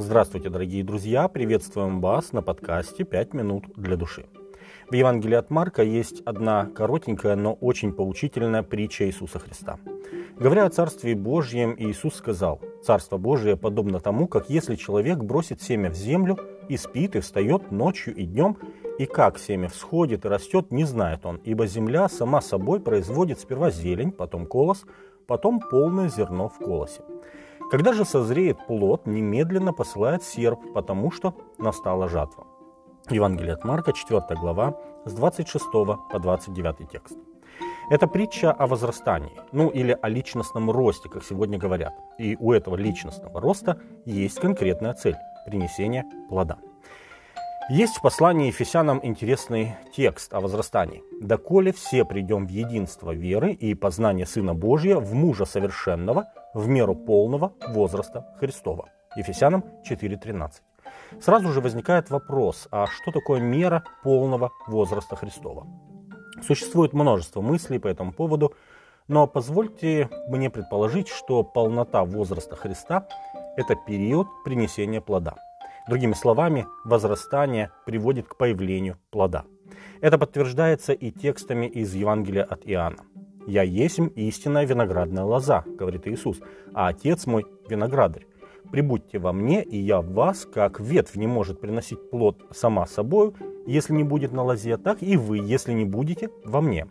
Здравствуйте, дорогие друзья! Приветствуем вас на подкасте «Пять минут для души». В Евангелии от Марка есть одна коротенькая, но очень поучительная притча Иисуса Христа. Говоря о Царстве Божьем, Иисус сказал, «Царство Божие подобно тому, как если человек бросит семя в землю и спит, и встает ночью и днем, и как семя всходит и растет, не знает он, ибо земля сама собой производит сперва зелень, потом колос, потом полное зерно в колосе. Когда же созреет плод, немедленно посылает серп, потому что настала жатва. Евангелие от Марка, 4 глава, с 26 по 29 текст. Это притча о возрастании, ну или о личностном росте, как сегодня говорят. И у этого личностного роста есть конкретная цель – принесение плода. Есть в послании Ефесянам интересный текст о возрастании. «Доколе все придем в единство веры и познание Сына Божия в мужа совершенного, в меру полного возраста Христова». Ефесянам 4.13. Сразу же возникает вопрос, а что такое мера полного возраста Христова? Существует множество мыслей по этому поводу, но позвольте мне предположить, что полнота возраста Христа – это период принесения плода – Другими словами, возрастание приводит к появлению плода. Это подтверждается и текстами из Евангелия от Иоанна. «Я есмь истинная виноградная лоза», — говорит Иисус, «а Отец мой — виноградарь. Прибудьте во мне, и я в вас, как ветвь не может приносить плод сама собою, если не будет на лозе, так и вы, если не будете во мне.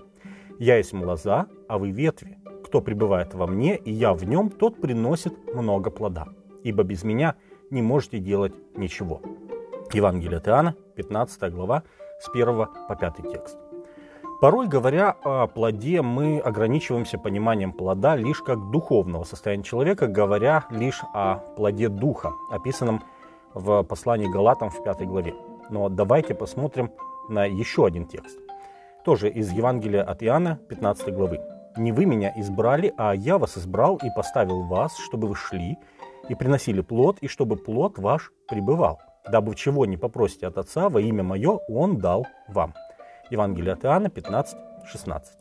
Я есть лоза, а вы ветви. Кто пребывает во мне, и я в нем, тот приносит много плода. Ибо без меня — не можете делать ничего. Евангелие от Иоанна, 15 глава, с 1 по 5 текст. Порой, говоря о плоде, мы ограничиваемся пониманием плода лишь как духовного состояния человека, говоря лишь о плоде духа, описанном в послании Галатам в 5 главе. Но давайте посмотрим на еще один текст. Тоже из Евангелия от Иоанна, 15 главы. «Не вы меня избрали, а я вас избрал и поставил вас, чтобы вы шли и приносили плод, и чтобы плод ваш пребывал, дабы чего не попросите от Отца во имя Мое, Он дал вам». Евангелие от Иоанна 15, 16.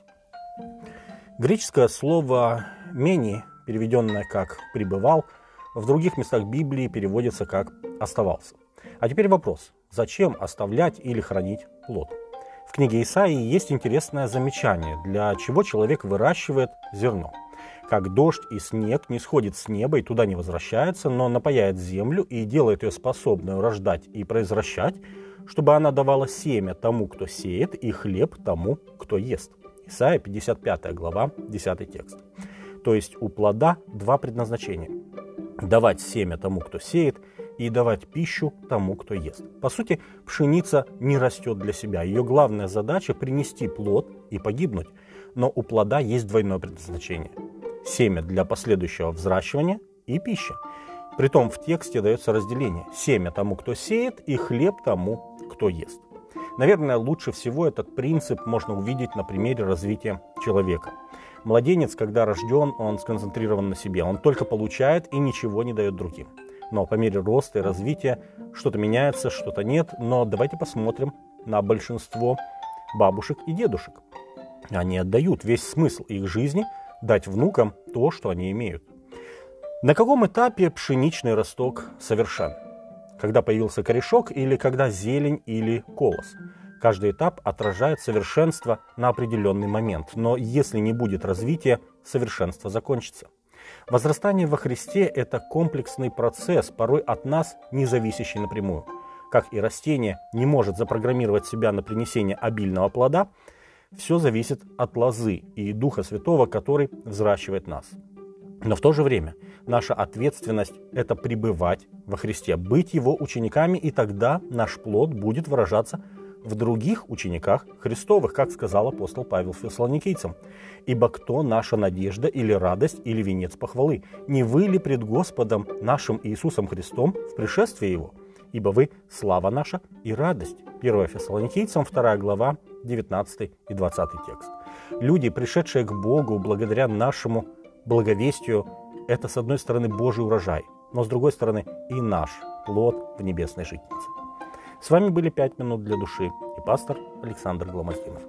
Греческое слово «мени», переведенное как «пребывал», в других местах Библии переводится как «оставался». А теперь вопрос. Зачем оставлять или хранить плод? В книге Исаии есть интересное замечание, для чего человек выращивает зерно – как дождь и снег не сходит с неба и туда не возвращается, но напаяет землю и делает ее способной рождать и произвращать, чтобы она давала семя тому, кто сеет, и хлеб тому, кто ест. Исайя 55 глава, 10 текст. То есть у плода два предназначения. Давать семя тому, кто сеет, и давать пищу тому, кто ест. По сути, пшеница не растет для себя. Ее главная задача – принести плод и погибнуть. Но у плода есть двойное предназначение – семя для последующего взращивания и пища. Притом в тексте дается разделение. Семя тому, кто сеет, и хлеб тому, кто ест. Наверное, лучше всего этот принцип можно увидеть на примере развития человека. Младенец, когда рожден, он сконцентрирован на себе. Он только получает и ничего не дает другим. Но по мере роста и развития что-то меняется, что-то нет. Но давайте посмотрим на большинство бабушек и дедушек. Они отдают весь смысл их жизни – дать внукам то, что они имеют. На каком этапе пшеничный росток совершен? Когда появился корешок или когда зелень или колос? Каждый этап отражает совершенство на определенный момент, но если не будет развития, совершенство закончится. Возрастание во Христе – это комплексный процесс, порой от нас не зависящий напрямую. Как и растение не может запрограммировать себя на принесение обильного плода – все зависит от лозы и Духа Святого, который взращивает нас. Но в то же время наша ответственность – это пребывать во Христе, быть Его учениками, и тогда наш плод будет выражаться в других учениках Христовых, как сказал апостол Павел Фессалоникийцам. «Ибо кто наша надежда или радость или венец похвалы? Не вы ли пред Господом нашим Иисусом Христом в пришествии Его? Ибо вы – слава наша и радость». 1 Фессалоникийцам, 2 глава, 19 и 20 текст. Люди, пришедшие к Богу благодаря нашему благовестию, это, с одной стороны, Божий урожай, но, с другой стороны, и наш плод в небесной житнице. С вами были «Пять минут для души» и пастор Александр Гломоздинов.